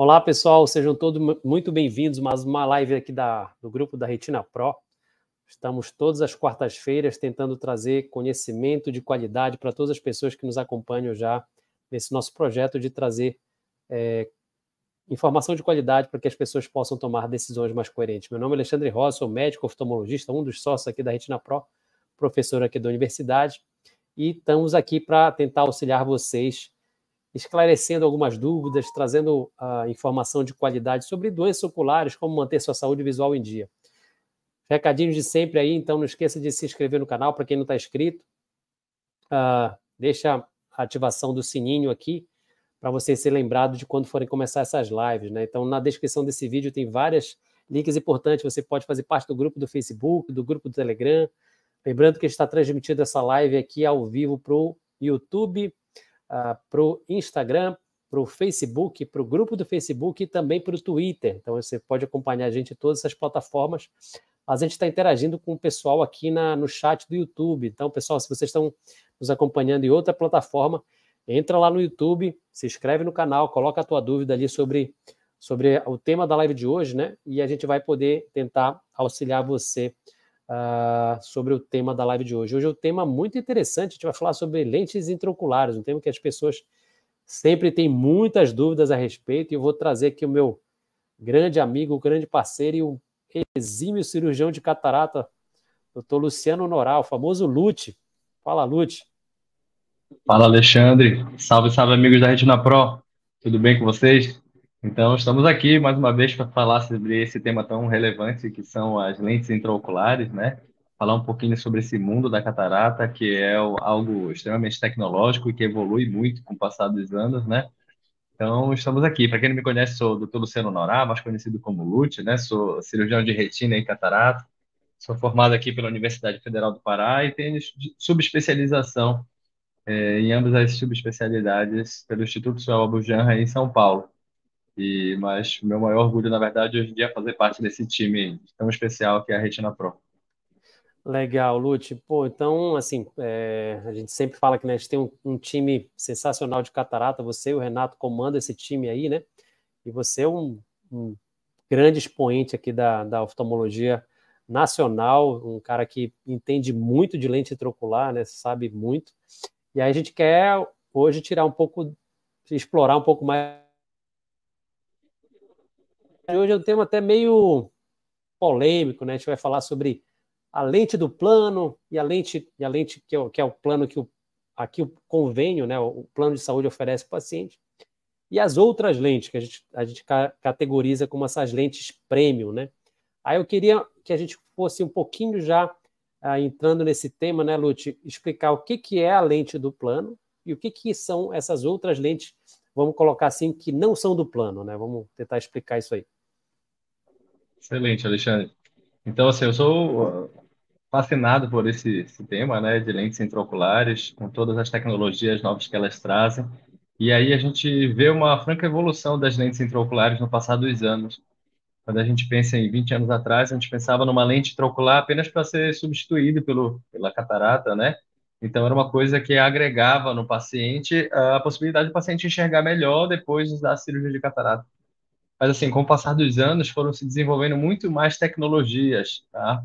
Olá, pessoal, sejam todos muito bem-vindos mais uma live aqui da, do grupo da Retina Pro. Estamos todas as quartas-feiras tentando trazer conhecimento de qualidade para todas as pessoas que nos acompanham já nesse nosso projeto de trazer é, informação de qualidade para que as pessoas possam tomar decisões mais coerentes. Meu nome é Alexandre Rosa, sou médico oftalmologista, um dos sócios aqui da Retina Pro, professor aqui da universidade, e estamos aqui para tentar auxiliar vocês esclarecendo algumas dúvidas, trazendo uh, informação de qualidade sobre doenças oculares, como manter sua saúde visual em dia. Recadinhos de sempre aí, então não esqueça de se inscrever no canal para quem não está inscrito. Uh, deixa a ativação do sininho aqui para você ser lembrado de quando forem começar essas lives. Né? Então, na descrição desse vídeo tem vários links importantes. Você pode fazer parte do grupo do Facebook, do grupo do Telegram. Lembrando que está transmitindo essa live aqui ao vivo para o YouTube, uh, ah, para o Instagram, para o Facebook, para o grupo do Facebook e também para o Twitter. Então você pode acompanhar a gente em todas essas plataformas. A gente está interagindo com o pessoal aqui na, no chat do YouTube. Então, pessoal, se vocês estão nos acompanhando em outra plataforma, entra lá no YouTube, se inscreve no canal, coloca a tua dúvida ali sobre, sobre o tema da live de hoje, né? E a gente vai poder tentar auxiliar você uh, sobre o tema da live de hoje. Hoje é um tema muito interessante, a gente vai falar sobre lentes intraoculares, um tema que as pessoas sempre têm muitas dúvidas a respeito, e eu vou trazer aqui o meu grande amigo, grande parceiro e o exímio cirurgião de catarata, doutor Luciano Noral, famoso Lute. Fala, Lute. Fala, Alexandre. Salve, salve, amigos da Retina Pro. Tudo bem com vocês? Então, estamos aqui mais uma vez para falar sobre esse tema tão relevante que são as lentes intraoculares, né? Falar um pouquinho sobre esse mundo da catarata, que é algo extremamente tecnológico e que evolui muito com o passar dos anos, né? Então, estamos aqui. Para quem não me conhece, sou o Dr. Luciano Norá, mais conhecido como Lute, né? Sou cirurgião de retina e catarata. Sou formado aqui pela Universidade Federal do Pará e tenho subespecialização eh, em ambas as subespecialidades pelo Instituto Suel Abujanra em São Paulo. E, mas meu maior orgulho, na verdade, hoje em dia é fazer parte desse time tão especial que é a Retina Pro. Legal, Lute. Pô, então, assim, é, a gente sempre fala que né, a gente tem um, um, time sensacional de catarata. Você e o Renato comandam esse time aí, né? E você é um, um grande expoente aqui da, da oftalmologia nacional, um cara que entende muito de lente intraocular, né? Sabe muito. E aí a gente quer hoje tirar um pouco, explorar um pouco mais hoje é um tema até meio polêmico, né? A gente vai falar sobre a lente do plano e a lente, e a lente que, é, que é o plano que o, aqui o convênio, né? O plano de saúde oferece para o paciente. E as outras lentes que a gente, a gente categoriza como essas lentes premium, né? Aí eu queria que a gente fosse um pouquinho já ah, entrando nesse tema, né, Lute, explicar o que, que é a lente do plano e o que, que são essas outras lentes, vamos colocar assim, que não são do plano, né? Vamos tentar explicar isso aí. Excelente, Alexandre. Então, assim, eu sou uh, fascinado por esse, esse tema, né, de lentes intraoculares, com todas as tecnologias novas que elas trazem. E aí a gente vê uma franca evolução das lentes intraoculares no passar dos anos. Quando a gente pensa em 20 anos atrás, a gente pensava numa lente intraocular apenas para ser substituído pelo, pela catarata, né? Então, era uma coisa que agregava no paciente a possibilidade do paciente enxergar melhor depois da cirurgia de catarata. Mas, assim, com o passar dos anos, foram se desenvolvendo muito mais tecnologias, tá?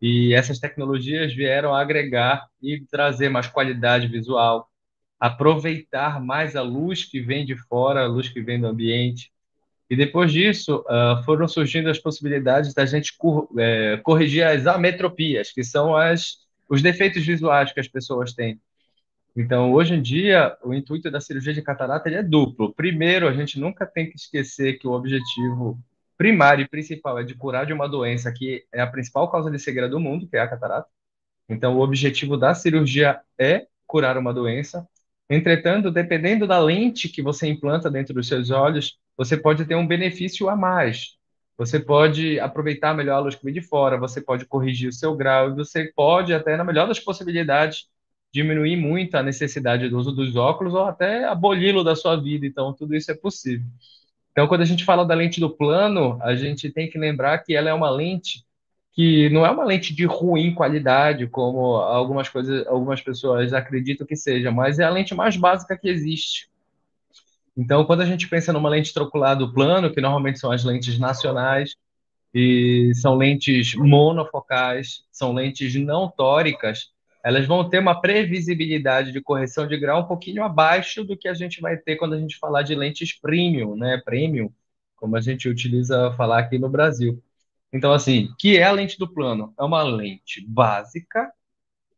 E essas tecnologias vieram agregar e trazer mais qualidade visual, aproveitar mais a luz que vem de fora, a luz que vem do ambiente. E depois disso, uh, foram surgindo as possibilidades da gente é, corrigir as ametropias, que são as, os defeitos visuais que as pessoas têm. Então, hoje em dia, o intuito da cirurgia de catarata é duplo. Primeiro, a gente nunca tem que esquecer que o objetivo primário e principal é de curar de uma doença que é a principal causa de cegueira do mundo, que é a catarata. Então, o objetivo da cirurgia é curar uma doença. Entretanto, dependendo da lente que você implanta dentro dos seus olhos, você pode ter um benefício a mais. Você pode aproveitar melhor a luz que vem de fora, você pode corrigir o seu grau, você pode, até na melhor das possibilidades, diminuir muito a necessidade do uso dos óculos ou até aboli-lo da sua vida. Então, tudo isso é possível. Então, quando a gente fala da lente do plano, a gente tem que lembrar que ela é uma lente que não é uma lente de ruim qualidade, como algumas coisas, algumas pessoas acreditam que seja, mas é a lente mais básica que existe. Então, quando a gente pensa numa lente trocular do plano, que normalmente são as lentes nacionais, e são lentes monofocais, são lentes não tóricas, elas vão ter uma previsibilidade de correção de grau um pouquinho abaixo do que a gente vai ter quando a gente falar de lentes premium, né? Premium, como a gente utiliza falar aqui no Brasil. Então, assim, que é a lente do plano? É uma lente básica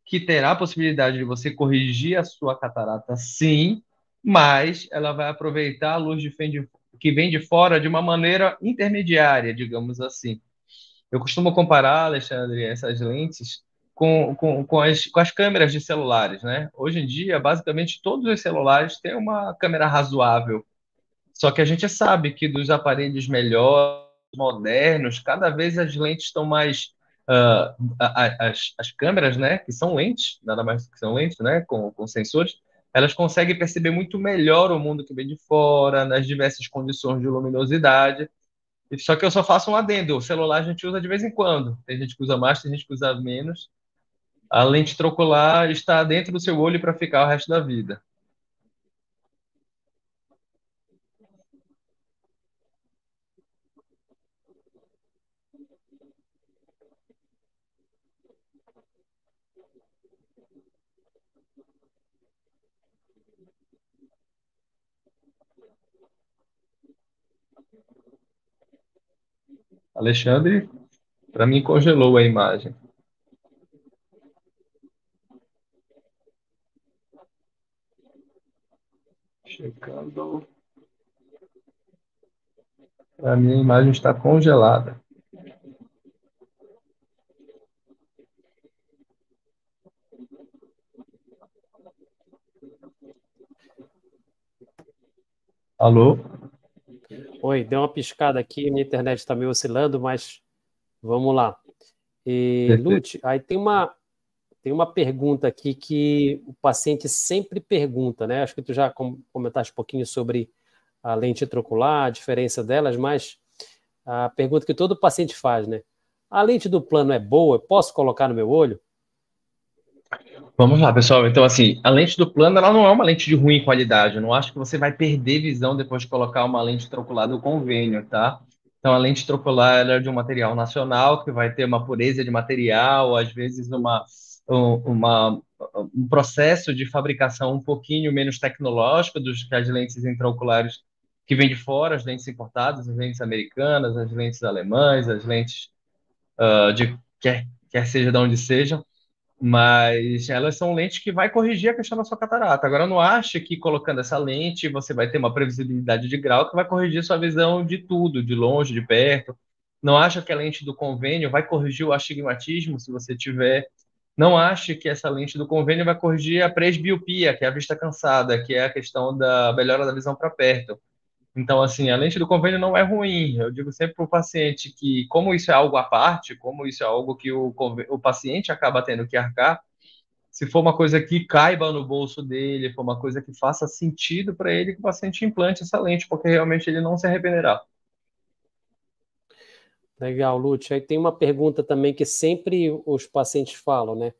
que terá a possibilidade de você corrigir a sua catarata, sim, mas ela vai aproveitar a luz de que vem de fora de uma maneira intermediária, digamos assim. Eu costumo comparar, Alexandre, essas lentes com, com, com, as, com as câmeras de celulares, né? Hoje em dia, basicamente, todos os celulares têm uma câmera razoável. Só que a gente sabe que dos aparelhos melhores, modernos, cada vez as lentes estão mais uh, as, as câmeras, né, que são lentes, nada mais que são lentes, né, com, com sensores, elas conseguem perceber muito melhor o mundo que vem de fora, nas diversas condições de luminosidade. Só que eu só faço um adendo: o celular a gente usa de vez em quando. Tem gente que usa mais, tem gente que usa menos. A lente trocular está dentro do seu olho para ficar o resto da vida. Alexandre, para mim, congelou a imagem. Checando. A imagem está congelada. Alô? Oi, deu uma piscada aqui, minha internet está meio oscilando, mas vamos lá. E, Lute, aí tem uma, tem uma pergunta aqui que o paciente sempre pergunta, né? Acho que tu já comentaste um pouquinho sobre a lente trocular, a diferença delas, mas a pergunta que todo paciente faz, né? A lente do plano é boa? posso colocar no meu olho? Vamos lá, pessoal. Então, assim, a lente do plano, ela não é uma lente de ruim qualidade. Eu não acho que você vai perder visão depois de colocar uma lente trocular do convênio, tá? Então, a lente trocular é de um material nacional, que vai ter uma pureza de material, às vezes uma, uma, um processo de fabricação um pouquinho menos tecnológico do que as lentes intraoculares que vêm de fora, as lentes importadas, as lentes americanas, as lentes alemãs, as lentes uh, de quer, quer seja de onde sejam mas elas são lentes que vai corrigir a questão da sua catarata. Agora, não acha que colocando essa lente você vai ter uma previsibilidade de grau que vai corrigir sua visão de tudo, de longe, de perto. Não acha que a lente do convênio vai corrigir o astigmatismo se você tiver. Não acha que essa lente do convênio vai corrigir a presbiopia, que é a vista cansada, que é a questão da melhora da visão para perto. Então, assim, a lente do convênio não é ruim. Eu digo sempre para o paciente que, como isso é algo à parte, como isso é algo que o, o paciente acaba tendo que arcar, se for uma coisa que caiba no bolso dele, for uma coisa que faça sentido para ele, que o paciente implante essa lente, porque realmente ele não se arrependerá. Legal, Lúcio. Aí tem uma pergunta também que sempre os pacientes falam, né?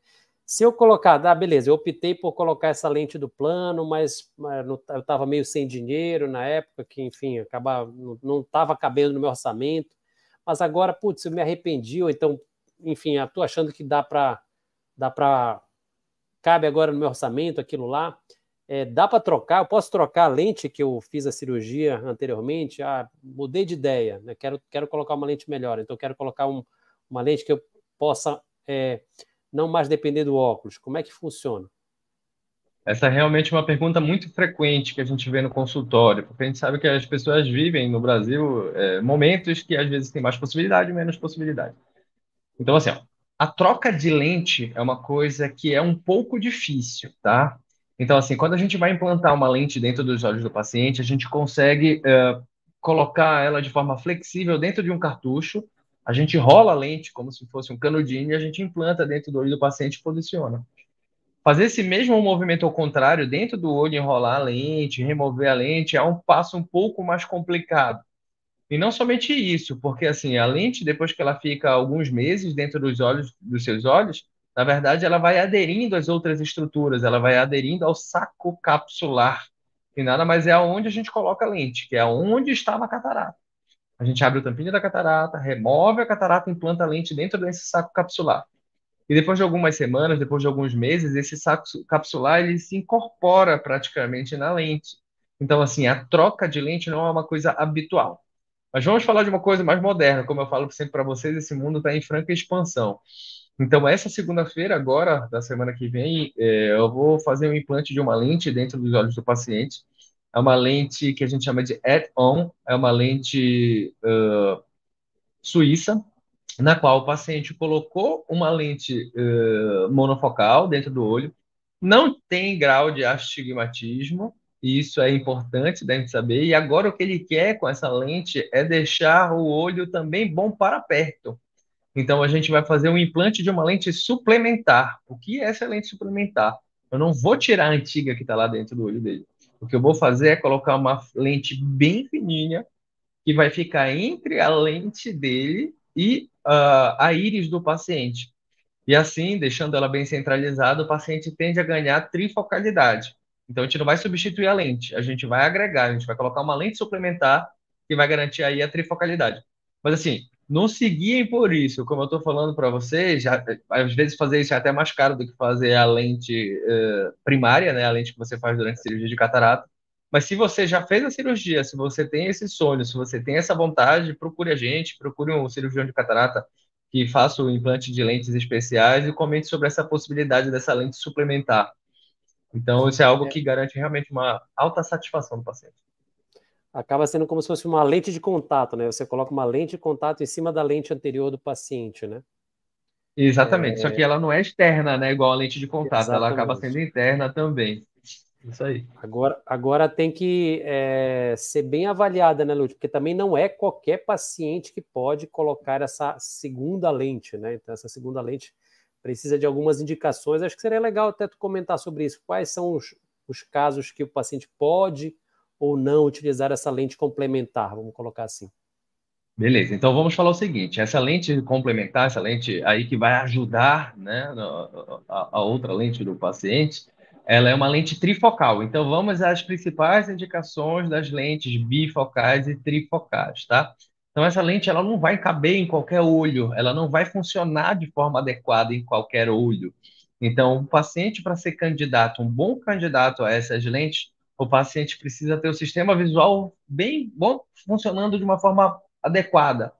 Se eu colocar, ah, beleza, eu optei por colocar essa lente do plano, mas eu estava meio sem dinheiro na época, que, enfim, acaba, não estava cabendo no meu orçamento. Mas agora, putz, eu me arrependi, ou então, enfim, estou achando que dá para. Dá para. Cabe agora no meu orçamento aquilo lá. É, dá para trocar? Eu posso trocar a lente que eu fiz a cirurgia anteriormente? Ah, mudei de ideia, né? quero, quero colocar uma lente melhor, então quero colocar um, uma lente que eu possa. É, não mais depender do óculos? Como é que funciona? Essa é realmente uma pergunta muito frequente que a gente vê no consultório, porque a gente sabe que as pessoas vivem no Brasil é, momentos que às vezes tem mais possibilidade e menos possibilidade. Então, assim, ó, a troca de lente é uma coisa que é um pouco difícil, tá? Então, assim, quando a gente vai implantar uma lente dentro dos olhos do paciente, a gente consegue uh, colocar ela de forma flexível dentro de um cartucho a gente rola a lente como se fosse um canudinho e a gente implanta dentro do olho do paciente e posiciona. Fazer esse mesmo movimento ao contrário, dentro do olho, enrolar a lente, remover a lente, é um passo um pouco mais complicado. E não somente isso, porque assim, a lente, depois que ela fica alguns meses dentro dos olhos, dos seus olhos, na verdade, ela vai aderindo às outras estruturas, ela vai aderindo ao saco capsular. que nada mais é aonde a gente coloca a lente, que é onde estava a catarata. A gente abre o tampinho da catarata, remove a catarata e implanta a lente dentro desse saco capsular. E depois de algumas semanas, depois de alguns meses, esse saco capsular ele se incorpora praticamente na lente. Então, assim, a troca de lente não é uma coisa habitual. Mas vamos falar de uma coisa mais moderna, como eu falo sempre para vocês, esse mundo está em franca expansão. Então, essa segunda-feira, agora, da semana que vem, é, eu vou fazer um implante de uma lente dentro dos olhos do paciente. É uma lente que a gente chama de add-on, é uma lente uh, suíça, na qual o paciente colocou uma lente uh, monofocal dentro do olho, não tem grau de astigmatismo, e isso é importante da gente saber. E agora o que ele quer com essa lente é deixar o olho também bom para perto. Então a gente vai fazer um implante de uma lente suplementar. O que é essa lente suplementar? Eu não vou tirar a antiga que está lá dentro do olho dele. O que eu vou fazer é colocar uma lente bem fininha que vai ficar entre a lente dele e uh, a íris do paciente. E assim, deixando ela bem centralizada, o paciente tende a ganhar trifocalidade. Então, a gente não vai substituir a lente, a gente vai agregar, a gente vai colocar uma lente suplementar que vai garantir aí a trifocalidade. Mas, assim, não seguiem por isso, como eu estou falando para vocês, já, às vezes fazer isso é até mais caro do que fazer a lente uh, primária, né, a lente que você faz durante a cirurgia de catarata. Mas se você já fez a cirurgia, se você tem esse sonho, se você tem essa vontade, procure a gente, procure um cirurgião de catarata que faça o implante de lentes especiais e comente sobre essa possibilidade dessa lente suplementar. Então, isso é algo que garante realmente uma alta satisfação do paciente. Acaba sendo como se fosse uma lente de contato, né? Você coloca uma lente de contato em cima da lente anterior do paciente, né? Exatamente, é... só que ela não é externa, né? Igual a lente de contato, Exatamente. ela acaba sendo interna também. Isso aí. Agora, agora tem que é, ser bem avaliada, né, Lúcio? Porque também não é qualquer paciente que pode colocar essa segunda lente, né? Então, essa segunda lente precisa de algumas indicações. Acho que seria legal até tu comentar sobre isso. Quais são os, os casos que o paciente pode ou não utilizar essa lente complementar, vamos colocar assim. Beleza, então vamos falar o seguinte: essa lente complementar, essa lente aí que vai ajudar né, a, a outra lente do paciente, ela é uma lente trifocal. Então vamos às principais indicações das lentes bifocais e trifocais, tá? Então, essa lente ela não vai caber em qualquer olho, ela não vai funcionar de forma adequada em qualquer olho. Então, o paciente, para ser candidato, um bom candidato a essas lentes, o paciente precisa ter o sistema visual bem bom, funcionando de uma forma adequada.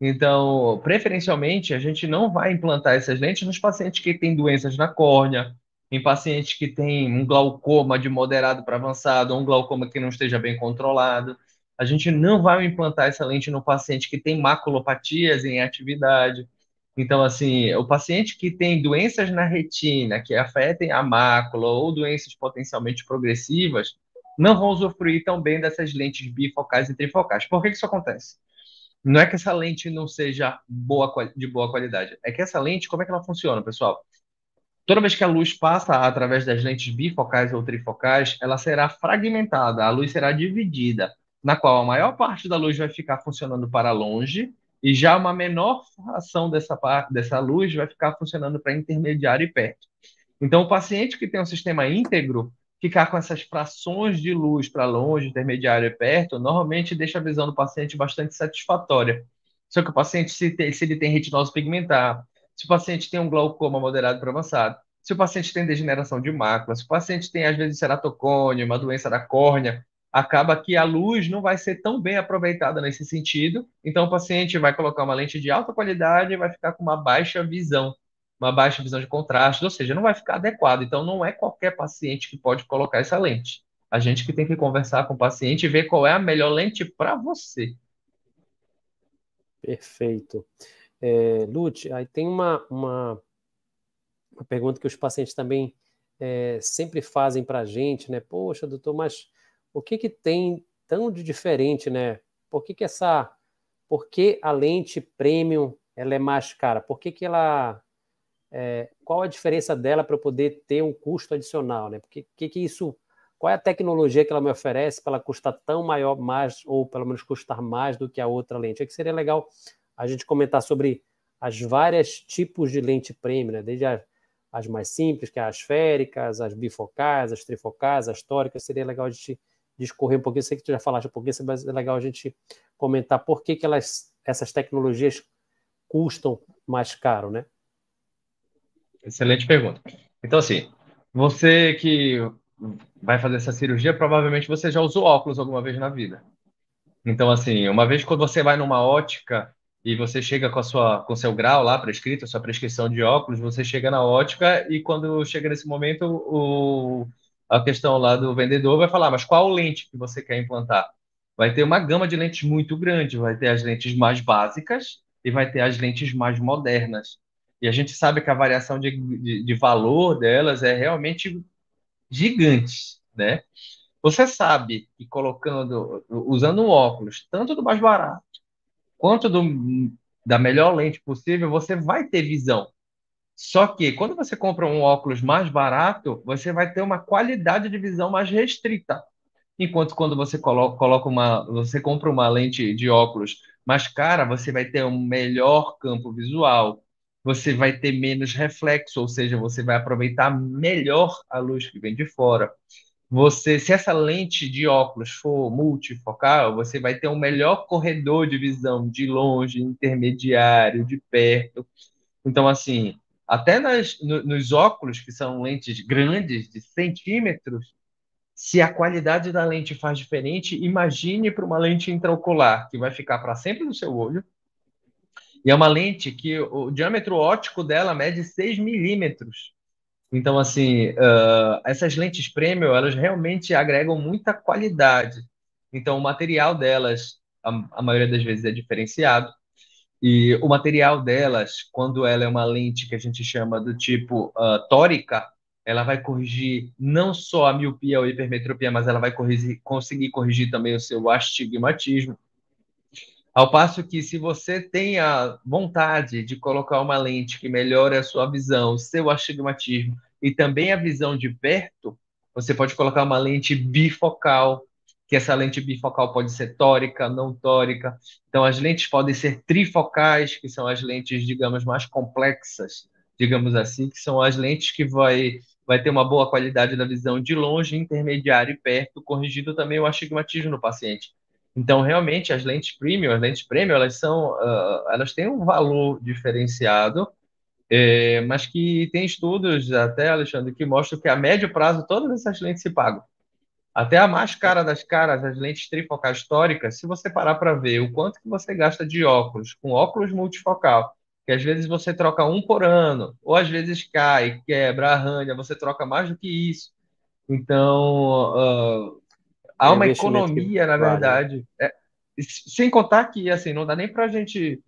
Então, preferencialmente, a gente não vai implantar essas lentes nos pacientes que têm doenças na córnea, em pacientes que têm um glaucoma de moderado para avançado, ou um glaucoma que não esteja bem controlado a gente não vai implantar essa lente no paciente que tem maculopatias em atividade. Então, assim, o paciente que tem doenças na retina que afetem a mácula ou doenças potencialmente progressivas, não vão usufruir tão bem dessas lentes bifocais e trifocais. Por que isso acontece? Não é que essa lente não seja boa, de boa qualidade, é que essa lente, como é que ela funciona, pessoal? Toda vez que a luz passa através das lentes bifocais ou trifocais, ela será fragmentada, a luz será dividida na qual a maior parte da luz vai ficar funcionando para longe e já uma menor fração dessa, parte, dessa luz vai ficar funcionando para intermediário e perto. Então, o paciente que tem um sistema íntegro, ficar com essas frações de luz para longe, intermediário e perto, normalmente deixa a visão do paciente bastante satisfatória. Só que o paciente, se, tem, se ele tem retinose pigmentar, se o paciente tem um glaucoma moderado para avançado, se o paciente tem degeneração de mácula, se o paciente tem, às vezes, ceratocone, uma doença da córnea, acaba que a luz não vai ser tão bem aproveitada nesse sentido. Então, o paciente vai colocar uma lente de alta qualidade e vai ficar com uma baixa visão, uma baixa visão de contraste, ou seja, não vai ficar adequado. Então, não é qualquer paciente que pode colocar essa lente. A gente que tem que conversar com o paciente e ver qual é a melhor lente para você. Perfeito. É, Lute, aí tem uma, uma, uma, pergunta que os pacientes também é, sempre fazem para a gente, né? Poxa, doutor, mas o que, que tem tão de diferente, né? Por que, que essa. Por que a lente premium ela é mais cara? Por que, que ela. É, qual a diferença dela para eu poder ter um custo adicional, né? Porque que, que isso. Qual é a tecnologia que ela me oferece para ela custar tão maior, mais, ou pelo menos custar mais do que a outra lente? É que seria legal a gente comentar sobre as várias tipos de lente premium, né? Desde as mais simples, que é as esféricas, as bifocais, as trifocais, as tóricas, seria legal a gente discorrer um pouquinho, sei que tu já falaste um pouquinho, mas é legal a gente comentar por que, que elas, essas tecnologias custam mais caro, né? Excelente pergunta. Então, assim, você que vai fazer essa cirurgia, provavelmente você já usou óculos alguma vez na vida. Então, assim, uma vez quando você vai numa ótica e você chega com a sua com seu grau lá prescrito, a sua prescrição de óculos, você chega na ótica e quando chega nesse momento o, a questão lá do vendedor vai falar, mas qual lente que você quer implantar? Vai ter uma gama de lentes muito grande, vai ter as lentes mais básicas e vai ter as lentes mais modernas. E a gente sabe que a variação de, de, de valor delas é realmente gigante, né? Você sabe que colocando, usando um óculos, tanto do mais barato quanto do, da melhor lente possível, você vai ter visão. Só que quando você compra um óculos mais barato, você vai ter uma qualidade de visão mais restrita. Enquanto quando você coloca, uma, você compra uma lente de óculos mais cara, você vai ter um melhor campo visual, você vai ter menos reflexo, ou seja, você vai aproveitar melhor a luz que vem de fora. Você, se essa lente de óculos for multifocal, você vai ter um melhor corredor de visão de longe, intermediário, de perto. Então, assim, até nas, no, nos óculos, que são lentes grandes, de centímetros, se a qualidade da lente faz diferente, imagine para uma lente intraocular, que vai ficar para sempre no seu olho, e é uma lente que o diâmetro óptico dela mede 6 milímetros. Então, assim, uh, essas lentes premium, elas realmente agregam muita qualidade. Então, o material delas, a, a maioria das vezes, é diferenciado. E o material delas, quando ela é uma lente que a gente chama do tipo uh, tórica, ela vai corrigir não só a miopia ou hipermetropia, mas ela vai corrigir, conseguir corrigir também o seu astigmatismo. Ao passo que, se você tem a vontade de colocar uma lente que melhore a sua visão, o seu astigmatismo e também a visão de perto, você pode colocar uma lente bifocal, que essa lente bifocal pode ser tórica, não tórica. Então, as lentes podem ser trifocais, que são as lentes, digamos, mais complexas, digamos assim, que são as lentes que vai, vai ter uma boa qualidade da visão de longe, intermediário e perto, corrigindo também o astigmatismo no paciente. Então, realmente, as lentes premium, as lentes premium, elas são, uh, elas têm um valor diferenciado, é, mas que tem estudos até, Alexandre, que mostram que a médio prazo todas essas lentes se pagam. Até a mais cara das caras, as lentes trifocais históricas, se você parar para ver o quanto que você gasta de óculos, com óculos multifocal, que às vezes você troca um por ano, ou às vezes cai, quebra, arranha, você troca mais do que isso. Então, uh, há uma economia, na verdade. É, sem contar que, assim, não dá nem para a gente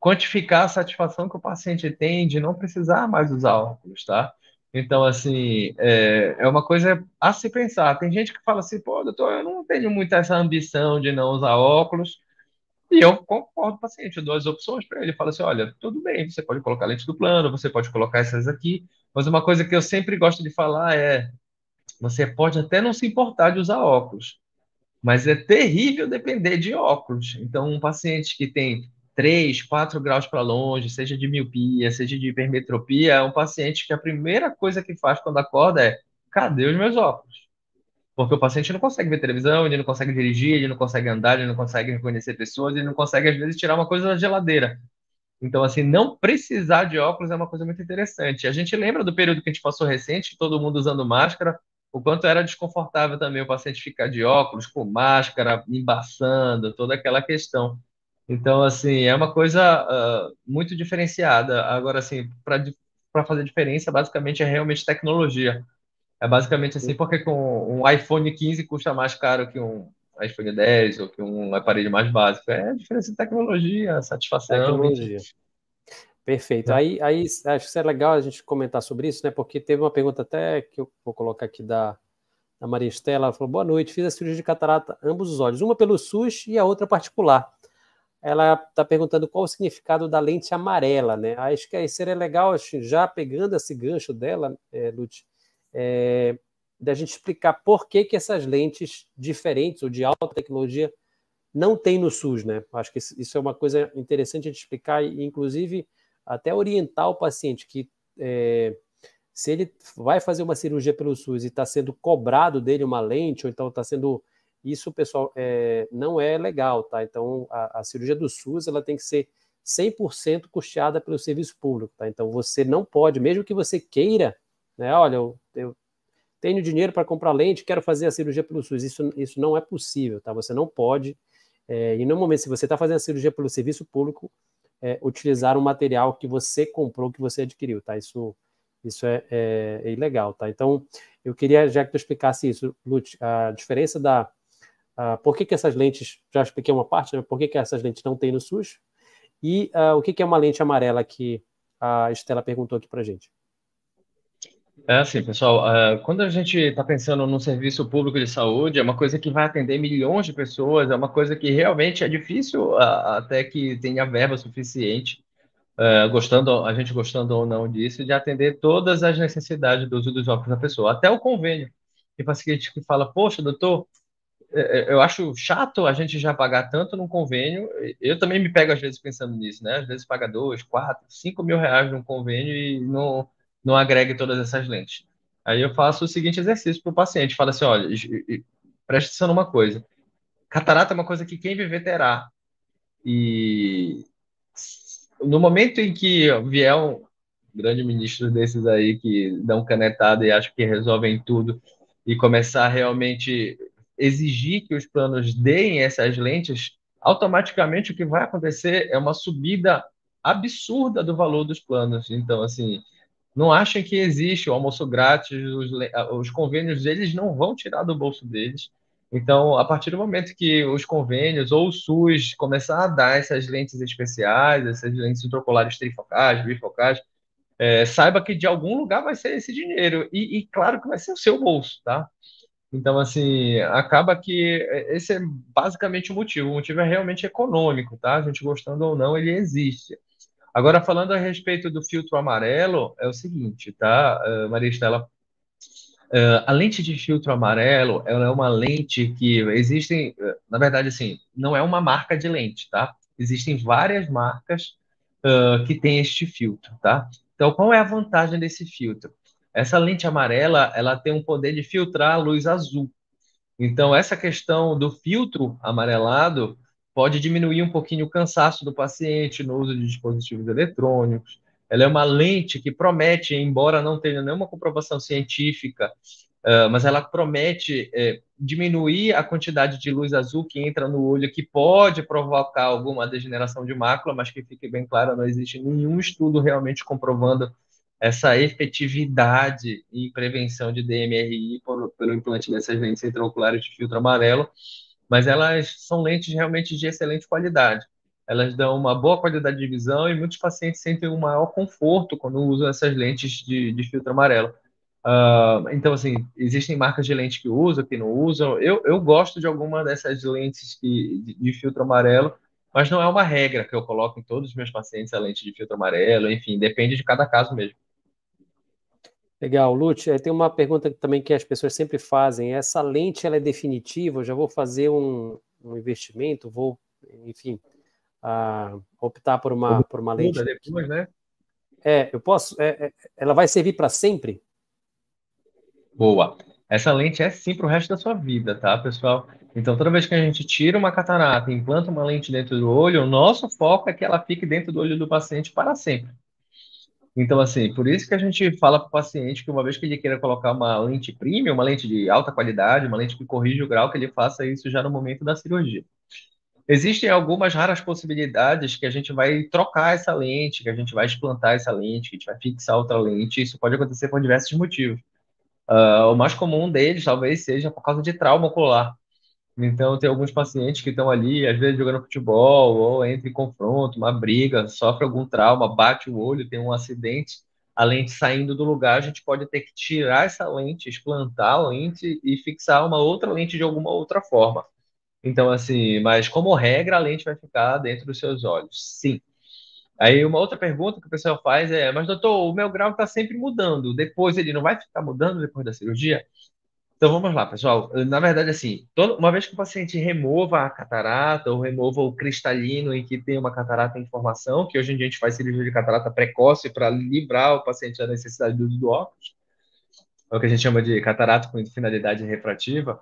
quantificar a satisfação que o paciente tem de não precisar mais usar óculos, tá? Então, assim, é, é uma coisa a se pensar. Tem gente que fala assim, pô, doutor, eu não tenho muita essa ambição de não usar óculos. E eu concordo com o paciente, eu dou as opções para ele. Fala assim: olha, tudo bem, você pode colocar lente do plano, você pode colocar essas aqui, mas uma coisa que eu sempre gosto de falar é: você pode até não se importar de usar óculos, mas é terrível depender de óculos. Então, um paciente que tem 3, 4 graus para longe, seja de miopia, seja de hipermetropia, é um paciente que a primeira coisa que faz quando acorda é: cadê os meus óculos? Porque o paciente não consegue ver televisão, ele não consegue dirigir, ele não consegue andar, ele não consegue reconhecer pessoas, ele não consegue, às vezes, tirar uma coisa da geladeira. Então, assim, não precisar de óculos é uma coisa muito interessante. A gente lembra do período que a gente passou recente, todo mundo usando máscara, o quanto era desconfortável também o paciente ficar de óculos, com máscara, embaçando, toda aquela questão. Então, assim, é uma coisa uh, muito diferenciada. Agora, assim, para fazer diferença, basicamente é realmente tecnologia. É basicamente assim, porque com um iPhone 15 custa mais caro que um iPhone 10 ou que um aparelho mais básico. É diferença de tecnologia, satisfação. Tecnologia. Perfeito. É. Aí, aí acho que é legal a gente comentar sobre isso, né? Porque teve uma pergunta até que eu vou colocar aqui da, da Maria Estela. Ela falou: Boa noite, fiz a cirurgia de catarata, ambos os olhos, uma pelo SUS e a outra particular ela está perguntando qual o significado da lente amarela, né? Acho que aí seria legal, já pegando esse gancho dela, é, Lute, é, da gente explicar por que, que essas lentes diferentes ou de alta tecnologia não tem no SUS, né? Acho que isso é uma coisa interessante de explicar e, inclusive, até orientar o paciente que é, se ele vai fazer uma cirurgia pelo SUS e está sendo cobrado dele uma lente, ou então está sendo isso, pessoal, é, não é legal, tá? Então, a, a cirurgia do SUS, ela tem que ser 100% custeada pelo serviço público, tá? Então, você não pode, mesmo que você queira, né? Olha, eu, eu tenho dinheiro para comprar lente, quero fazer a cirurgia pelo SUS. Isso, isso não é possível, tá? Você não pode, é, e no momento, se você está fazendo a cirurgia pelo serviço público, é, utilizar um material que você comprou, que você adquiriu, tá? Isso, isso é, é, é ilegal, tá? Então, eu queria, já que tu explicasse isso, Lute, a diferença da Uh, por que, que essas lentes, já expliquei uma parte, né? por que, que essas lentes não tem no SUS? E uh, o que, que é uma lente amarela que a Estela perguntou aqui para gente? É assim, pessoal, uh, quando a gente está pensando num serviço público de saúde, é uma coisa que vai atender milhões de pessoas, é uma coisa que realmente é difícil até que tenha verba suficiente, gostando, a gente gostando ou não disso, de atender todas as necessidades do uso dos óculos da pessoa, até o convênio. Tem paciente que fala, poxa, doutor, eu acho chato a gente já pagar tanto num convênio. Eu também me pego às vezes pensando nisso, né? Às vezes paga dois, quatro, cinco mil reais num convênio e não, não agrega todas essas lentes. Aí eu faço o seguinte exercício para o paciente: fala assim, olha, preste atenção numa coisa. Catarata é uma coisa que quem viver terá. E no momento em que vier um grande ministro desses aí que dão canetada e acham que resolvem tudo e começar realmente exigir que os planos deem essas lentes, automaticamente o que vai acontecer é uma subida absurda do valor dos planos. Então, assim, não achem que existe o almoço grátis, os, os convênios deles não vão tirar do bolso deles. Então, a partir do momento que os convênios ou o SUS começar a dar essas lentes especiais, essas lentes intraoculares trifocais, bifocais, é, saiba que de algum lugar vai ser esse dinheiro. E, e, claro que vai ser o seu bolso, tá? Então, assim, acaba que esse é basicamente o motivo. O motivo é realmente econômico, tá? A gente gostando ou não, ele existe. Agora, falando a respeito do filtro amarelo, é o seguinte, tá, uh, Maria Estela? Uh, a lente de filtro amarelo, ela é uma lente que existem, uh, na verdade, assim, não é uma marca de lente, tá? Existem várias marcas que têm este filtro, tá? Então, qual é a vantagem desse filtro? Essa lente amarela, ela tem um poder de filtrar a luz azul. Então, essa questão do filtro amarelado pode diminuir um pouquinho o cansaço do paciente no uso de dispositivos eletrônicos. Ela é uma lente que promete, embora não tenha nenhuma comprovação científica, uh, mas ela promete uh, diminuir a quantidade de luz azul que entra no olho, que pode provocar alguma degeneração de mácula, mas que fique bem claro, não existe nenhum estudo realmente comprovando essa efetividade em prevenção de DMRI por, pelo implante dessas lentes intraoculares de filtro amarelo, mas elas são lentes realmente de excelente qualidade. Elas dão uma boa qualidade de visão e muitos pacientes sentem um maior conforto quando usam essas lentes de, de filtro amarelo. Uh, então, assim, existem marcas de lente que usam, que não usam. Eu, eu gosto de alguma dessas lentes que, de, de filtro amarelo, mas não é uma regra que eu coloco em todos os meus pacientes a lente de filtro amarelo, enfim, depende de cada caso mesmo. Legal, Lute, tem uma pergunta também que as pessoas sempre fazem. Essa lente ela é definitiva? Eu já vou fazer um, um investimento, vou, enfim, uh, optar por uma, por uma lente. Depois, né? É, eu posso. É, é, ela vai servir para sempre? Boa. Essa lente é sim para o resto da sua vida, tá, pessoal? Então, toda vez que a gente tira uma catarata e implanta uma lente dentro do olho, o nosso foco é que ela fique dentro do olho do paciente para sempre. Então, assim, por isso que a gente fala para o paciente que uma vez que ele queira colocar uma lente premium, uma lente de alta qualidade, uma lente que corrige o grau, que ele faça isso já no momento da cirurgia. Existem algumas raras possibilidades que a gente vai trocar essa lente, que a gente vai explantar essa lente, que a gente vai fixar outra lente. Isso pode acontecer por diversos motivos. Uh, o mais comum deles talvez seja por causa de trauma ocular. Então, tem alguns pacientes que estão ali, às vezes jogando futebol, ou entra em confronto, uma briga, sofre algum trauma, bate o olho, tem um acidente, a lente saindo do lugar, a gente pode ter que tirar essa lente, explantar a lente e fixar uma outra lente de alguma outra forma. Então, assim, mas como regra, a lente vai ficar dentro dos seus olhos. Sim. Aí, uma outra pergunta que o pessoal faz é: mas doutor, o meu grau está sempre mudando, depois ele não vai ficar mudando depois da cirurgia? Então vamos lá, pessoal. Na verdade, assim, toda, uma vez que o paciente remova a catarata ou remova o cristalino em que tem uma catarata em formação, que hoje em dia a gente faz cirurgia de catarata precoce para livrar o paciente da necessidade do uso do óculos, é o que a gente chama de catarata com finalidade refrativa.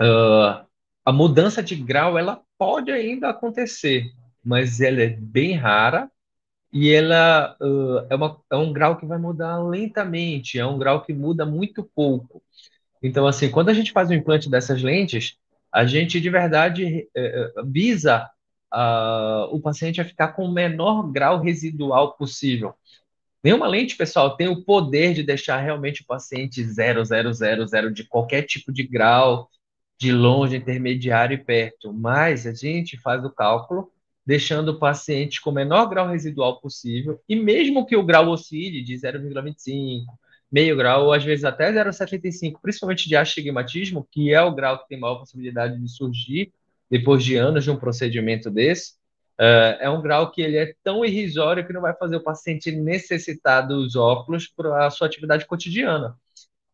Uh, a mudança de grau ela pode ainda acontecer, mas ela é bem rara e ela uh, é, uma, é um grau que vai mudar lentamente, é um grau que muda muito pouco. Então, assim, quando a gente faz o implante dessas lentes, a gente de verdade eh, visa uh, o paciente a ficar com o menor grau residual possível. Nenhuma lente, pessoal, tem o poder de deixar realmente o paciente 0, 0, 0, 0 de qualquer tipo de grau, de longe, intermediário e perto. Mas a gente faz o cálculo deixando o paciente com o menor grau residual possível, e mesmo que o grau oscile de 0,25, meio grau, ou às vezes até 0,75, principalmente de astigmatismo, que é o grau que tem maior possibilidade de surgir depois de anos de um procedimento desse, Uh, é um grau que ele é tão irrisório que não vai fazer o paciente necessitar dos óculos para a sua atividade cotidiana.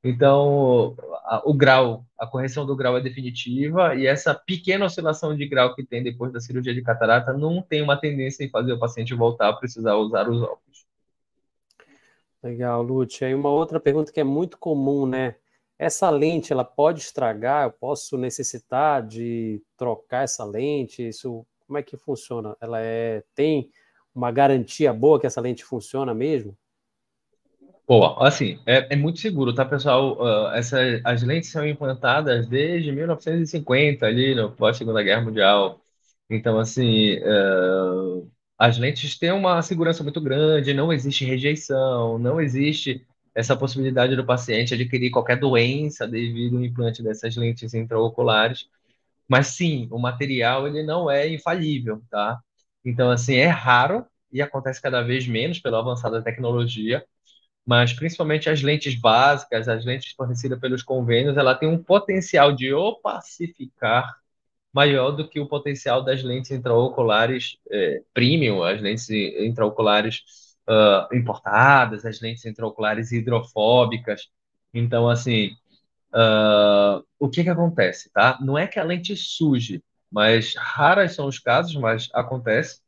Então, a, o grau, a correção do grau é definitiva e essa pequena oscilação de grau que tem depois da cirurgia de catarata não tem uma tendência em fazer o paciente voltar a precisar usar os óculos. Legal, Lúcia. E uma outra pergunta que é muito comum, né? Essa lente, ela pode estragar? Eu posso necessitar de trocar essa lente? Isso como é que funciona? Ela é, tem uma garantia boa que essa lente funciona mesmo? Boa, assim, é, é muito seguro, tá, pessoal? Uh, essa, as lentes são implantadas desde 1950, ali no pós-segunda guerra mundial. Então, assim, uh, as lentes têm uma segurança muito grande, não existe rejeição, não existe essa possibilidade do paciente adquirir qualquer doença devido ao implante dessas lentes intraoculares. Mas sim, o material ele não é infalível, tá? Então, assim, é raro e acontece cada vez menos pela avançada tecnologia, mas principalmente as lentes básicas, as lentes fornecidas pelos convênios, ela tem um potencial de opacificar maior do que o potencial das lentes intraoculares é, premium, as lentes intraoculares uh, importadas, as lentes intraoculares hidrofóbicas. Então, assim, Uh, o que que acontece, tá? Não é que a lente suje, mas raras são os casos, mas acontece.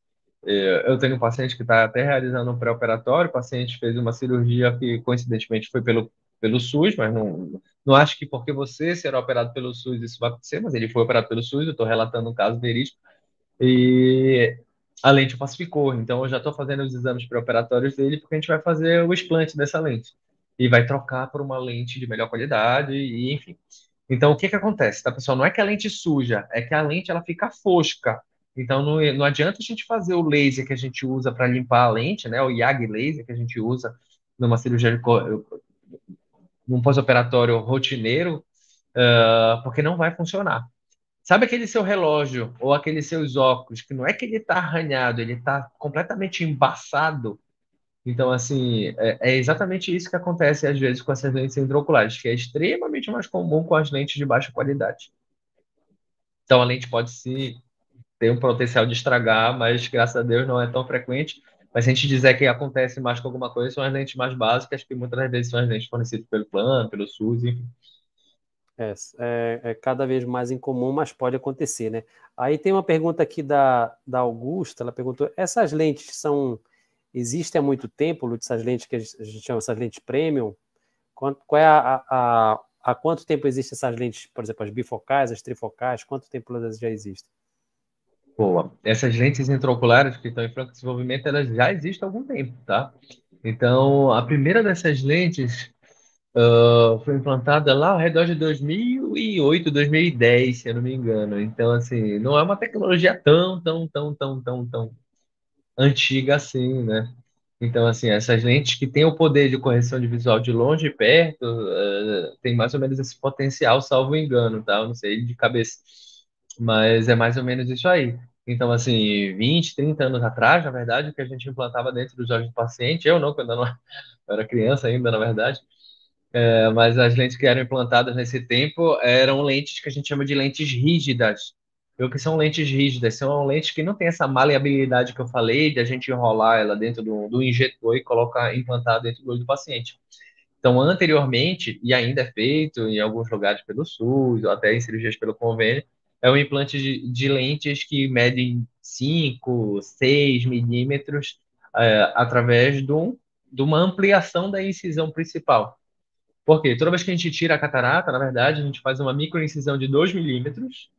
É, eu tenho um paciente que está até realizando um pré-operatório, o paciente fez uma cirurgia que coincidentemente foi pelo, pelo SUS, mas não, não acho que porque você será operado pelo SUS isso vai acontecer, mas ele foi operado pelo SUS, eu estou relatando um caso verídico, e a lente pacificou, então eu já estou fazendo os exames pré-operatórios dele porque a gente vai fazer o explante dessa lente e vai trocar por uma lente de melhor qualidade e enfim. Então o que que acontece, tá pessoal? Não é que a lente suja, é que a lente ela fica fosca. Então não, não adianta a gente fazer o laser que a gente usa para limpar a lente, né? O YAG laser que a gente usa numa cirurgia num pós-operatório rotineiro, uh, porque não vai funcionar. Sabe aquele seu relógio ou aqueles seus óculos que não é que ele está arranhado, ele está completamente embaçado então, assim, é, é, exatamente isso que acontece às vezes com essas lentes intraoculares, que é extremamente mais comum com as lentes de baixa qualidade. Então, a lente pode se ter um potencial de estragar, mas graças a Deus não é tão frequente. Mas se a gente dizer que acontece mais com alguma coisa, são as lentes mais básicas, que muitas vezes são as lentes fornecidas pelo plano, pelo SUS, enfim. É, é, é, cada vez mais incomum, mas pode acontecer, né? Aí tem uma pergunta aqui da, da Augusta, ela perguntou, essas lentes são existe há muito tempo, Lutz, essas lentes que a gente chama essas lentes premium? Quanto, qual é a, a, há quanto tempo existem essas lentes, por exemplo, as bifocais, as trifocais, quanto tempo elas já existem? Boa. Essas lentes intraoculares que estão em franco desenvolvimento, elas já existem há algum tempo, tá? Então, a primeira dessas lentes uh, foi implantada lá ao redor de 2008, 2010, se eu não me engano. Então, assim, não é uma tecnologia tão, tão, tão, tão, tão, tão antiga assim, né? Então, assim, essas lentes que têm o poder de correção de visual de longe e perto, uh, tem mais ou menos esse potencial, salvo engano, tá? Eu não sei de cabeça, mas é mais ou menos isso aí. Então, assim, 20, 30 anos atrás, na verdade, o que a gente implantava dentro dos olhos do paciente, eu não, quando eu, não, eu era criança ainda, na verdade, é, mas as lentes que eram implantadas nesse tempo eram lentes que a gente chama de lentes rígidas, que são lentes rígidas, são lentes que não tem essa maleabilidade que eu falei de a gente enrolar ela dentro do, do injetor e colocar, implantar dentro do olho do paciente. Então, anteriormente, e ainda é feito em alguns lugares pelo SUS, ou até em cirurgias pelo convênio, é um implante de, de lentes que medem 5, 6 milímetros é, através um, de uma ampliação da incisão principal. Porque toda vez que a gente tira a catarata, na verdade, a gente faz uma microincisão de 2 milímetros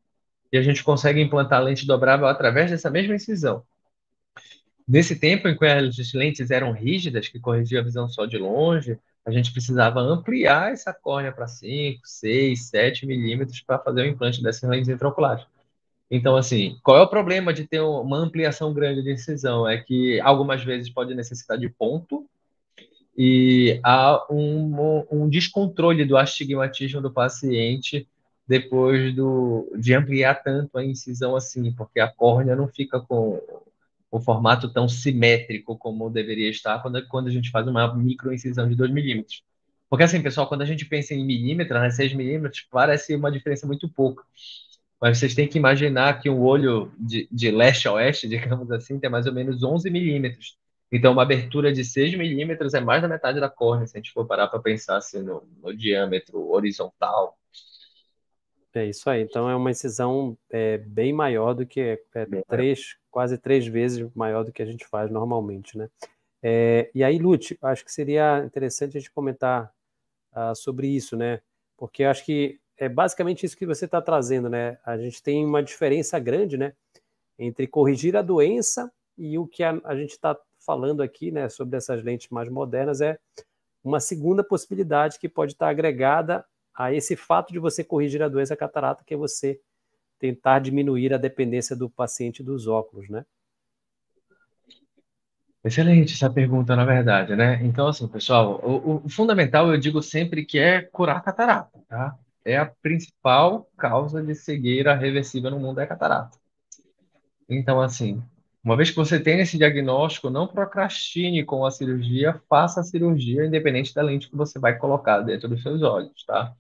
e a gente consegue implantar a lente dobrável através dessa mesma incisão. Nesse tempo em que as lentes eram rígidas, que corrigiam a visão só de longe, a gente precisava ampliar essa córnea para 5, 6, 7 milímetros para fazer o implante dessas lentes intraoculares. Então, assim, qual é o problema de ter uma ampliação grande de incisão? É que algumas vezes pode necessitar de ponto e há um, um descontrole do astigmatismo do paciente depois do, de ampliar tanto a incisão assim, porque a córnea não fica com o formato tão simétrico como deveria estar quando, quando a gente faz uma microincisão de 2 milímetros. Porque assim, pessoal, quando a gente pensa em milímetros, né, 6 milímetros, parece uma diferença muito pouca. Mas vocês têm que imaginar que um olho de, de leste a oeste, digamos assim, tem mais ou menos 11 milímetros. Então, uma abertura de 6 milímetros é mais da metade da córnea, se a gente for parar para pensar assim, no, no, diâmetro horizontal. É isso aí. Então, é uma incisão é, bem maior do que é, é três, quase três vezes maior do que a gente faz normalmente, né? É, e aí, Lute, acho que seria interessante a gente comentar uh, sobre isso, né? Porque acho que é basicamente isso que você está trazendo, né? A gente tem uma diferença grande, né? Entre corrigir a doença e o que a, a gente está falando aqui, né, sobre essas lentes mais modernas, é uma segunda possibilidade que pode estar agregada a esse fato de você corrigir a doença catarata, que é você tentar diminuir a dependência do paciente dos óculos, né? Excelente essa pergunta, na verdade, né? Então, assim, pessoal, o, o, fundamental eu digo sempre que é curar catarata, tá? É a principal causa de cegueira reversível no mundo é catarata. Então, assim, uma vez que você tem esse diagnóstico, não procrastine com a cirurgia, faça a cirurgia independente da lente que você vai colocar dentro dos seus olhos, tá?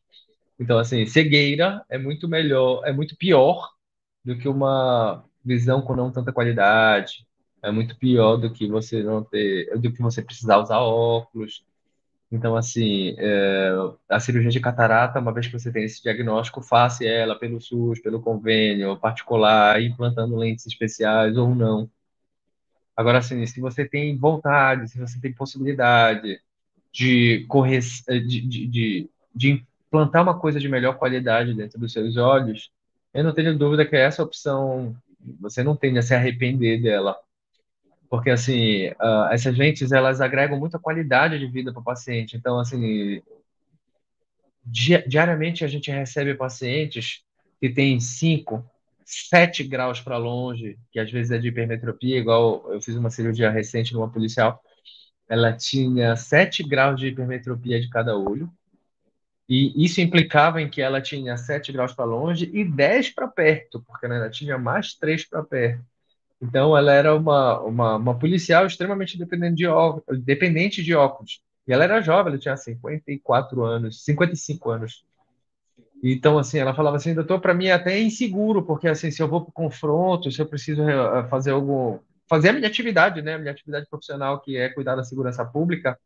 Então, assim, cegueira é muito melhor, é muito pior do que uma visão com não tanta qualidade. É muito pior do que você não ter, do que você precisar usar óculos. Então, assim, é, a cirurgia de catarata, uma vez que você tem esse diagnóstico, faça ela pelo SUS, pelo convênio particular, implantando lentes especiais ou não. Agora, assim, se você tem vontade, se você tem possibilidade de correr, de, de, de, de implantar uma coisa de melhor qualidade dentro dos seus olhos, eu não tenho dúvida que essa opção você não tende a se arrepender dela. Porque assim uh, essas lentes elas agregam muita qualidade de vida para o paciente. Então assim di diariamente a gente recebe pacientes que têm 5, 7 graus para longe, que às vezes é de hipermetropia, igual eu fiz uma cirurgia recente numa policial, ela tinha 7 graus de hipermetropia de cada olho, e isso implicava em que ela tinha 7 graus para longe e 10 para perto, porque ela tinha mais 3 para perto. Então, ela era uma, uma, uma policial extremamente dependente de, óculos, dependente de óculos. E ela era jovem, ela tinha 54 anos, 55 anos. Então, assim, ela falava assim, doutor, para mim é até inseguro, porque, assim, se eu vou para o confronto, se eu preciso eh, fazer algum... Fazer a minha atividade, né? A minha atividade profissional, que é cuidar da segurança pública,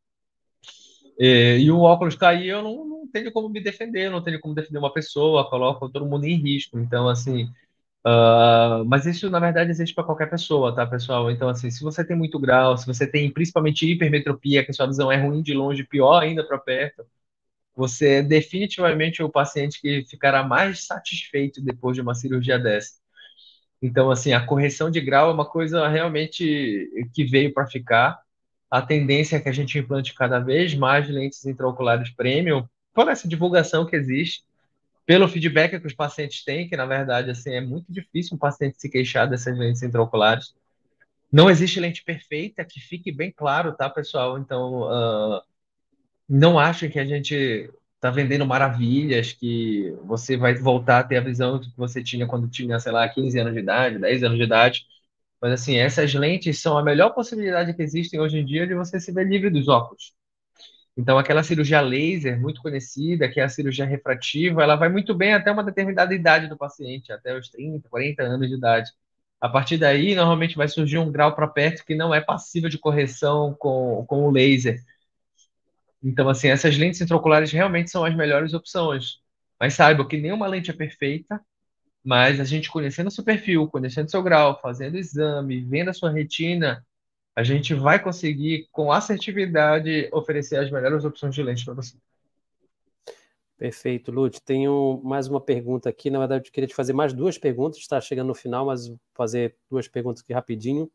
e, eh, e o óculos cair, eu não, não tenho como me defender, não tenho como defender uma pessoa, coloco todo mundo em risco. Então, assim, Uh, mas isso, na verdade, existe para qualquer pessoa, tá, pessoal? Então, assim, se você tem muito grau, se você tem principalmente hipermetropia, que sua visão é ruim de longe, pior ainda para perto, você é definitivamente o paciente que ficará mais satisfeito depois de uma cirurgia dessa. Então, assim, a correção de grau é uma coisa realmente que veio para ficar. A tendência é que a gente implante cada vez mais lentes intraoculares premium, por essa divulgação que existe pelo feedback que os pacientes têm, que na verdade assim é muito difícil um paciente se queixar dessas lentes intraoculares. Não existe lente perfeita, que fique bem claro, tá, pessoal? Então, uh, não achem que a gente está vendendo maravilhas, que você vai voltar a ter a visão que você tinha quando tinha, sei lá, 15 anos de idade, 10 anos de idade. Mas, assim, essas lentes são a melhor possibilidade que existem hoje em dia de você se ver livre dos óculos. Então, aquela cirurgia laser muito conhecida, que é a cirurgia refrativa, ela vai muito bem até uma determinada idade do paciente, até os 30, 40 anos de idade. A partir daí, normalmente vai surgir um grau para perto que não é passível de correção com, com o laser. Então, assim, essas lentes intraoculares realmente são as melhores opções. Mas saiba que nenhuma lente é perfeita, mas a gente conhecendo o seu perfil, conhecendo o seu grau, fazendo exame, vendo a sua retina, a gente vai conseguir, com assertividade, oferecer as melhores opções de lente para você. Perfeito, Lute. Tenho mais uma pergunta aqui. Na verdade, eu queria te fazer mais duas perguntas. Está chegando no final, mas vou fazer duas perguntas aqui rapidinho.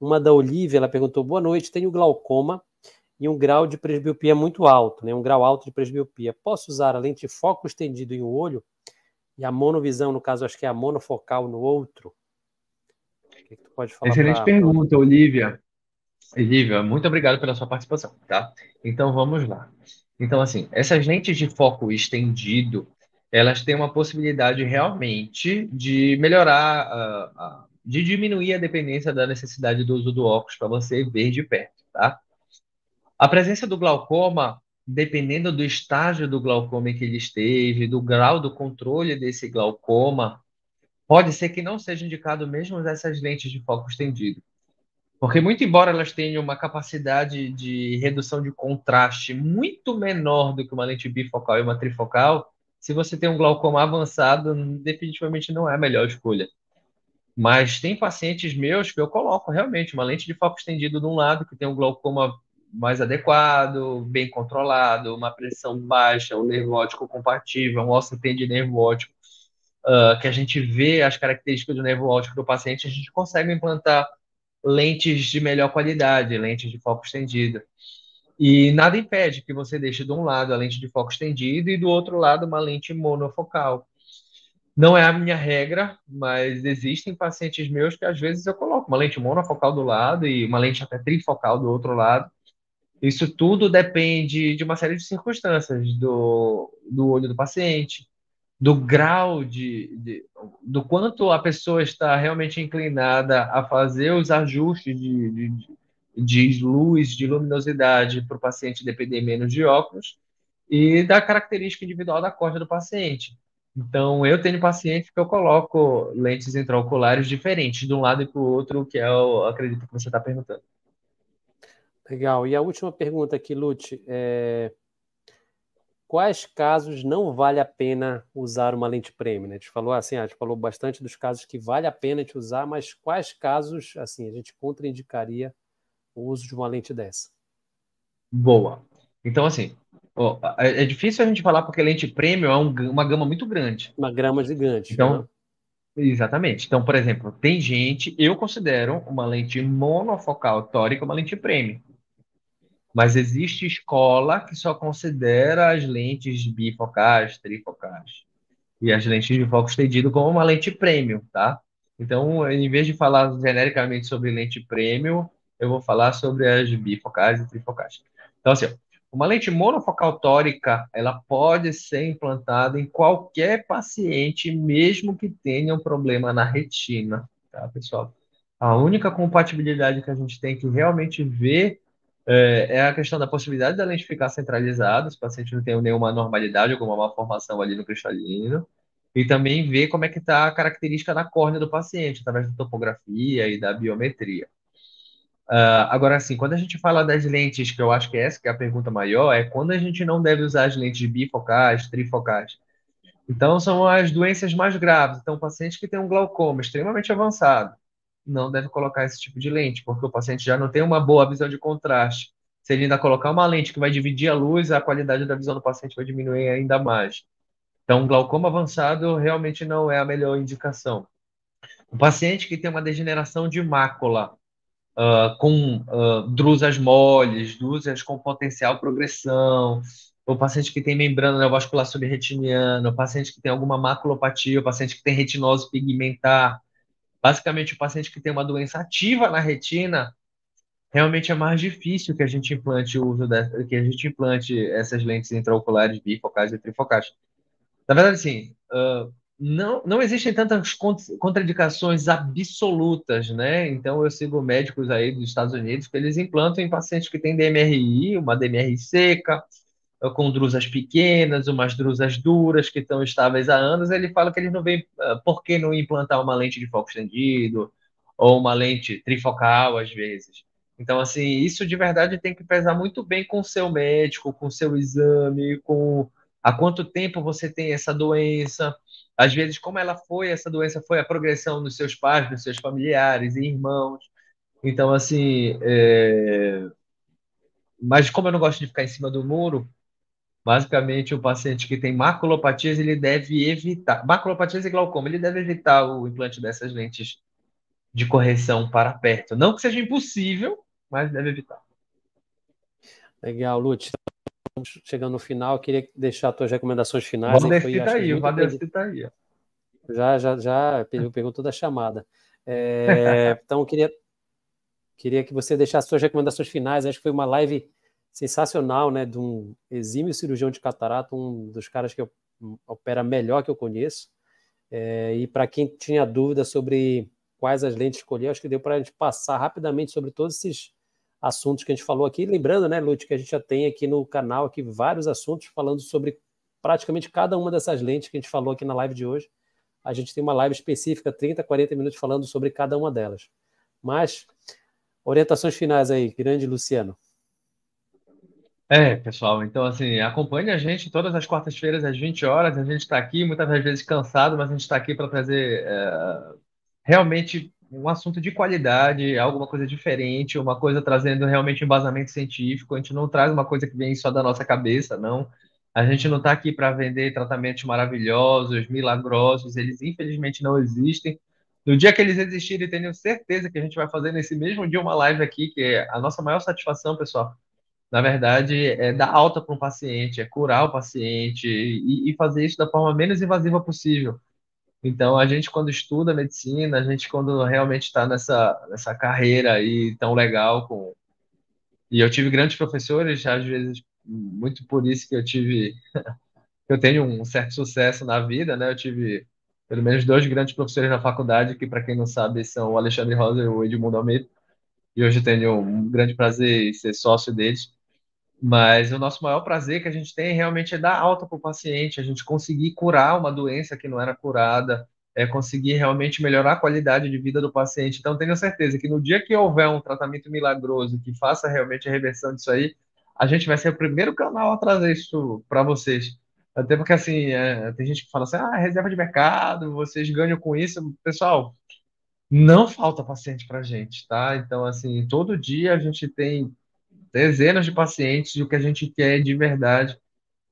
Uma da Olivia, ela perguntou: Boa noite, tenho glaucoma e um grau de presbiopia muito alto, né? um grau alto de presbiopia. Posso usar a lente foco estendido em um olho e a monovisão, no caso, acho que é a monofocal no outro? O que, que tu pode falar? Excelente pra... pergunta, Olivia. Olivia, muito obrigado pela sua participação, tá? Então vamos lá. Então, assim, essas lentes de foco estendido, elas têm uma possibilidade realmente de melhorar, uh, uh, de diminuir a dependência da necessidade do uso do óculos para você ver de perto, tá? A presença do glaucoma, dependendo do estágio do glaucoma que ele esteve, do grau do controle desse glaucoma, pode ser que não seja indicado mesmo essas lentes de foco estendido. Porque, muito embora elas tenham uma capacidade de redução de contraste muito menor do que uma lente bifocal e uma trifocal, se você tem um glaucoma avançado, definitivamente não é a melhor escolha. Mas tem pacientes meus que eu coloco realmente uma lente de foco estendido de um lado, que tem um glaucoma mais adequado, bem controlado, uma pressão baixa, um nervo óptico compatível, um OCT de nervo óptico, uh, que a gente vê as características do nervo óptico do paciente, a gente consegue implantar lentes de melhor qualidade, lentes de foco estendido. E nada impede que você deixe de um lado a lente de foco estendido e do outro lado uma lente monofocal. Não é a minha regra, mas existem pacientes meus que às vezes eu coloco uma lente monofocal do lado e uma lente até trifocal do outro lado. Isso tudo depende de uma série de circunstâncias do, do olho do paciente, do grau de, de, do quanto a pessoa está realmente inclinada a fazer os ajustes de, de, de luz, de luminosidade para o paciente depender menos de óculos e da característica individual da córnea do paciente. Então, eu tenho pacientes que eu coloco lentes intraoculares diferentes de um lado e para o outro, que é o, acredito que você está perguntando. Legal. E a última pergunta aqui, Lute, é quais casos não vale a pena usar uma lente premium? Né? A gente falou assim, a gente falou bastante dos casos que vale a pena te usar, mas quais casos assim a gente contraindicaria o uso de uma lente dessa? Boa. Então, assim, ó, é, é difícil a gente falar porque lente premium é um, uma gama muito grande. Uma grama gigante. Então, né? exatamente. Então, por exemplo, tem gente, eu considero uma lente monofocal tórica uma lente premium. Mas existe escola que só considera as lentes bifocais, trifocais e as lentes de foco estendido como uma lente premium, tá? Então, em vez de falar genericamente sobre lente premium, eu vou falar sobre as bifocais e trifocais. Então, assim, uma lente monofocal tórica, ela pode ser implantada em qualquer paciente, mesmo que tenha um problema na retina, tá, pessoal? A única compatibilidade que a gente tem que realmente ver é, é, a questão da possibilidade da lente ficar centralizada, se o paciente não tem nenhuma normalidade, alguma malformação ali no cristalino, e também ver como é que está a característica da córnea do paciente, através da topografia e da biometria. Uh, agora, assim, quando a gente fala das lentes, que eu acho que essa que é a pergunta maior, é quando a gente não deve usar as lentes bifocais, trifocais. Então, são as doenças mais graves. Então, paciente que tem um glaucoma extremamente avançado, não deve colocar esse tipo de lente, porque o paciente já não tem uma boa visão de contraste. Se ele ainda colocar uma lente que vai dividir a luz, a qualidade da visão do paciente vai diminuir ainda mais. Então, glaucoma avançado realmente não é a melhor indicação. O paciente que tem uma degeneração de mácula, uh, com uh, drusas moles, drusas com potencial progressão, o paciente que tem membrana neovascular subretiniana, o paciente que tem alguma maculopatia, o paciente que tem retinose pigmentar, Basicamente, o paciente que tem uma doença ativa na retina, realmente é mais difícil que a gente implante o uso de, que a gente implante essas lentes intraoculares bifocais e trifocais. Na verdade, sim, uh, não, não existem tantas contraindicações absolutas, né? Então, eu sigo médicos aí dos Estados Unidos que eles implantam em pacientes que têm DMRI, uma DMRI seca, com drusas pequenas, umas drusas duras que estão estáveis há anos, ele fala que eles não veem uh, por que não implantar uma lente de foco estendido ou uma lente trifocal às vezes. Então, assim, isso de verdade tem que pesar muito bem com o seu médico, com o seu exame, com há quanto tempo você tem essa doença. Às vezes, como ela foi, essa doença foi a progressão dos seus pais, dos seus familiares e irmãos. Então, assim, é... mas como eu não gosto de ficar em cima do muro, Basicamente, o paciente que tem maculopatias, ele deve evitar, maculopatias e glaucoma, ele deve evitar o implante dessas lentes de correção para perto. Não que seja impossível, mas deve evitar. Legal, Lute. Estamos chegando no final, eu queria deixar as tuas recomendações finais. O Valdeci está aí, o Valdeci está aí. Já, já, já perguntou da chamada. É, então, eu queria, queria que você deixasse suas recomendações finais. Acho que foi uma live sensacional, né, de um exímio cirurgião de catarata, um dos caras que opera melhor que eu conheço. É, e para quem tinha dúvida sobre quais as lentes escolher, acho que deu para a gente passar rapidamente sobre todos esses assuntos que a gente falou aqui. Lembrando, né, Lute, que a gente já tem aqui no canal aqui vários assuntos falando sobre praticamente cada uma dessas lentes que a gente falou aqui na live de hoje. A gente tem uma live específica, 30, 40 minutos falando sobre cada uma delas. Mas, orientações finais aí, grande Luciano. É, pessoal, então assim, acompanhe a gente todas as quartas-feiras às 20 horas. A gente está aqui, muitas vezes cansado, mas a gente está aqui para trazer é, realmente um assunto de qualidade, alguma coisa diferente, uma coisa trazendo realmente embasamento científico. A gente não traz uma coisa que vem só da nossa cabeça, não. A gente não está aqui para vender tratamentos maravilhosos, milagrosos, eles infelizmente não existem. No dia que eles existirem, tenho certeza que a gente vai fazer nesse mesmo dia uma live aqui, que é a nossa maior satisfação, pessoal. Na verdade, é dar alta para um paciente, é curar o paciente e, e fazer isso da forma menos invasiva possível. Então, a gente, quando estuda medicina, a gente, quando realmente está nessa, nessa carreira aí tão legal, com... e eu tive grandes professores, às vezes, muito por isso que eu tive, eu tenho um certo sucesso na vida, né? Eu tive pelo menos dois grandes professores na faculdade, que, para quem não sabe, são o Alexandre Rosa e o Edmundo Almeida, e hoje tenho um grande prazer em ser sócio deles. Mas o nosso maior prazer que a gente tem realmente é dar alta para o paciente, a gente conseguir curar uma doença que não era curada, é conseguir realmente melhorar a qualidade de vida do paciente. Então, tenho certeza que no dia que houver um tratamento milagroso que faça realmente a reversão disso aí, a gente vai ser o primeiro canal a trazer isso para vocês. Até porque, assim, é, tem gente que fala assim, ah, reserva de mercado, vocês ganham com isso. Pessoal, não falta paciente para gente, tá? Então, assim, todo dia a gente tem dezenas de pacientes e o que a gente quer de verdade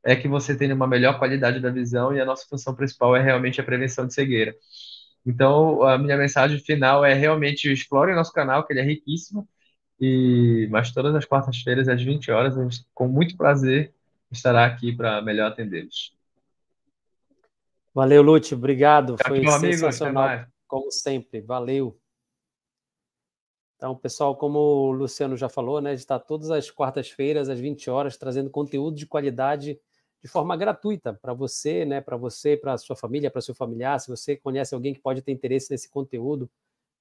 é que você tenha uma melhor qualidade da visão e a nossa função principal é realmente a prevenção de cegueira. Então, a minha mensagem final é realmente explore o nosso canal, que ele é riquíssimo, e mas todas as quartas-feiras às 20 horas, a gente, com muito prazer estará aqui para melhor atendê-los. Valeu, Lute, obrigado. Tchau, Foi sensacional, amigo, como sempre. Valeu. Então, pessoal, como o Luciano já falou, né, está todas as quartas-feiras, às 20 horas, trazendo conteúdo de qualidade de forma gratuita para você, né, para você, para sua família, para seu familiar. Se você conhece alguém que pode ter interesse nesse conteúdo,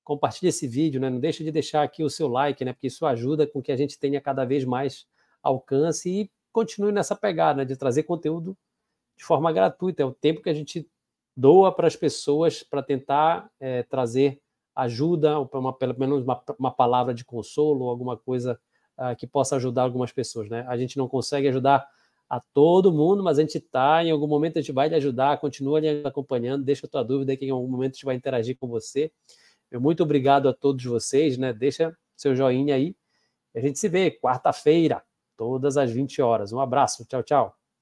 compartilhe esse vídeo, né? Não deixe de deixar aqui o seu like, né? Porque isso ajuda com que a gente tenha cada vez mais alcance e continue nessa pegada, né? De trazer conteúdo de forma gratuita. É o tempo que a gente doa para as pessoas para tentar é, trazer ajuda, uma, pelo menos uma, uma palavra de consolo, alguma coisa uh, que possa ajudar algumas pessoas, né? A gente não consegue ajudar a todo mundo, mas a gente está, em algum momento a gente vai lhe ajudar, continua lhe acompanhando, deixa a tua dúvida que em algum momento a gente vai interagir com você. Eu muito obrigado a todos vocês, né? Deixa seu joinha aí. A gente se vê quarta-feira, todas às 20 horas. Um abraço, tchau, tchau.